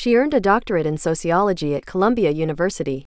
She earned a doctorate in sociology at Columbia University.